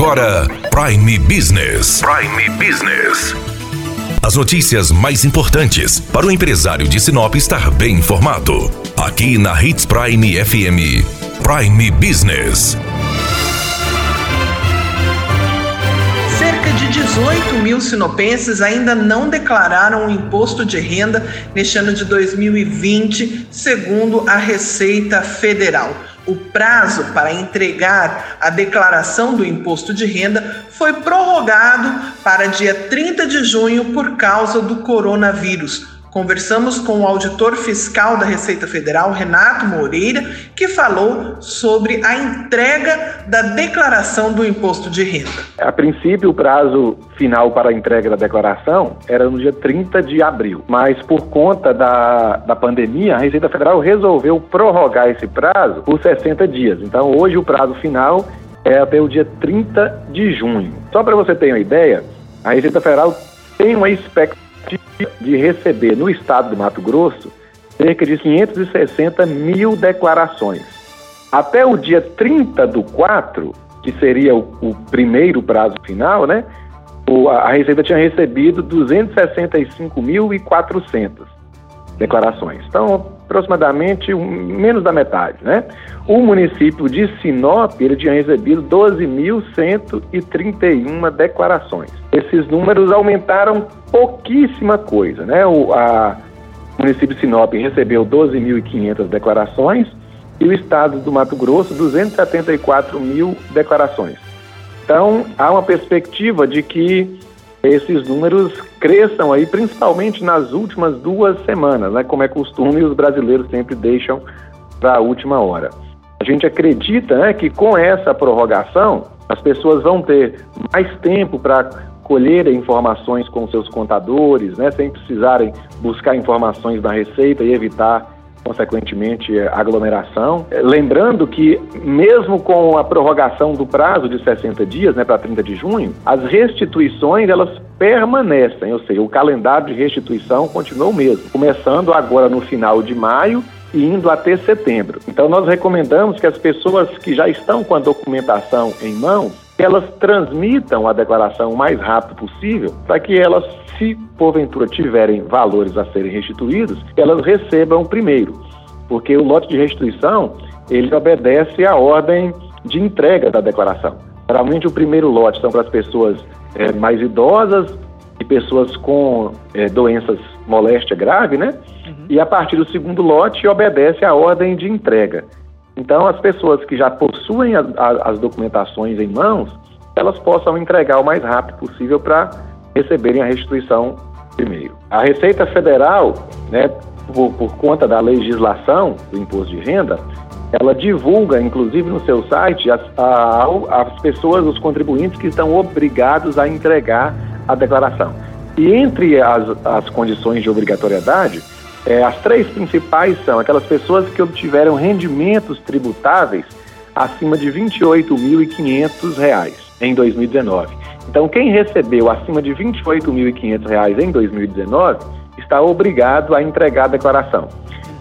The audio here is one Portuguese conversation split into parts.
agora Prime Business. Prime Business. As notícias mais importantes para o empresário de Sinop estar bem informado. Aqui na Hits Prime FM. Prime Business. Cerca de 18 mil sinopenses ainda não declararam o imposto de renda neste ano de 2020, segundo a Receita Federal. O prazo para entregar a declaração do imposto de renda foi prorrogado para dia 30 de junho por causa do coronavírus. Conversamos com o auditor fiscal da Receita Federal, Renato Moreira, que falou sobre a entrega da declaração do imposto de renda. A princípio, o prazo final para a entrega da declaração era no dia 30 de abril, mas por conta da, da pandemia, a Receita Federal resolveu prorrogar esse prazo por 60 dias. Então, hoje, o prazo final é até o dia 30 de junho. Só para você ter uma ideia, a Receita Federal tem uma expectativa de receber no estado do Mato Grosso cerca de 560 mil declarações. Até o dia 30 do 4, que seria o, o primeiro prazo final, né? O, a Receita tinha recebido 265.400 declarações. Então, aproximadamente um, menos da metade, né? O município de Sinop, ele tinha recebido 12.131 declarações. Esses números aumentaram pouquíssima coisa, né? O a, o município de Sinop recebeu 12.500 declarações e o estado do Mato Grosso 274 mil declarações. Então, há uma perspectiva de que esses números cresçam aí, principalmente nas últimas duas semanas, né? Como é costume, os brasileiros sempre deixam para a última hora. A gente acredita né, que com essa prorrogação, as pessoas vão ter mais tempo para colher informações com seus contadores, né, sem precisarem buscar informações na Receita e evitar consequentemente aglomeração. Lembrando que mesmo com a prorrogação do prazo de 60 dias, né, para 30 de junho, as restituições elas permanecem, ou seja, o calendário de restituição continua o mesmo, começando agora no final de maio e indo até setembro. Então nós recomendamos que as pessoas que já estão com a documentação em mãos, elas transmitam a declaração o mais rápido possível, para que elas se porventura tiverem valores a serem restituídos, elas recebam primeiro, porque o lote de restituição ele obedece à ordem de entrega da declaração. Geralmente o primeiro lote são para as pessoas é, mais idosas e pessoas com é, doenças moléstia grave, né? Uhum. E a partir do segundo lote obedece à ordem de entrega. Então as pessoas que já possuem a, a, as documentações em mãos, elas possam entregar o mais rápido possível para receberem a restituição primeiro. A Receita Federal, né, por, por conta da legislação do imposto de renda, ela divulga, inclusive no seu site, as, a, as pessoas, os contribuintes que estão obrigados a entregar a declaração. E entre as, as condições de obrigatoriedade, é, as três principais são aquelas pessoas que obtiveram rendimentos tributáveis acima de R$ 28.500 em 2019. Então, quem recebeu acima de R$ 28.500 em 2019 está obrigado a entregar a declaração.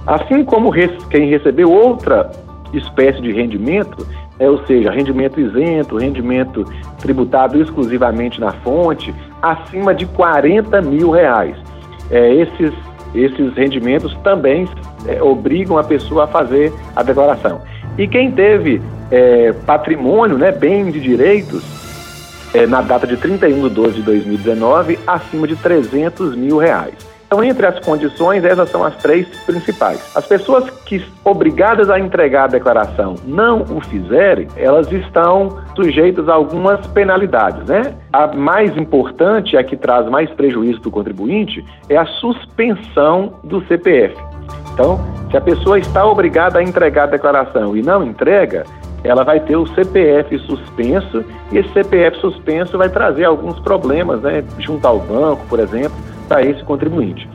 Assim como quem recebeu outra espécie de rendimento, é, ou seja, rendimento isento, rendimento tributado exclusivamente na fonte, acima de 40 mil reais. É, esses, esses rendimentos também é, obrigam a pessoa a fazer a declaração. E quem teve é, patrimônio, né, bem de direitos, é, na data de 31 de 12 de 2019, acima de 300 mil reais. Então, entre as condições, essas são as três principais. As pessoas que obrigadas a entregar a declaração não o fizerem, elas estão sujeitas a algumas penalidades, né? A mais importante, a que traz mais prejuízo do contribuinte, é a suspensão do CPF. Então, se a pessoa está obrigada a entregar a declaração e não entrega, ela vai ter o CPF suspenso e esse CPF suspenso vai trazer alguns problemas, né, junto ao banco, por exemplo, para esse contribuinte.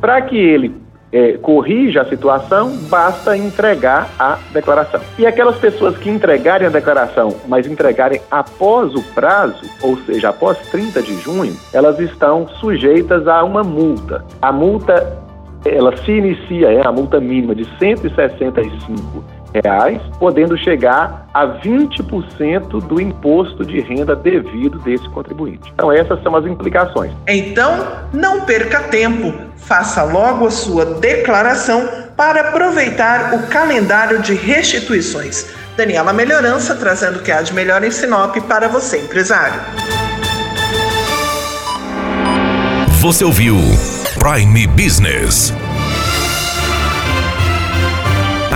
Para que ele é, corrija a situação, basta entregar a declaração. E aquelas pessoas que entregarem a declaração, mas entregarem após o prazo, ou seja, após 30 de junho, elas estão sujeitas a uma multa. A multa ela se inicia, é a multa mínima de R$ 165 reais, podendo chegar a 20% do imposto de renda devido desse contribuinte. Então essas são as implicações. Então, não perca tempo, faça logo a sua declaração para aproveitar o calendário de restituições. Daniela Melhorança trazendo o que há de melhor em Sinop para você, empresário. Você ouviu Prime Business.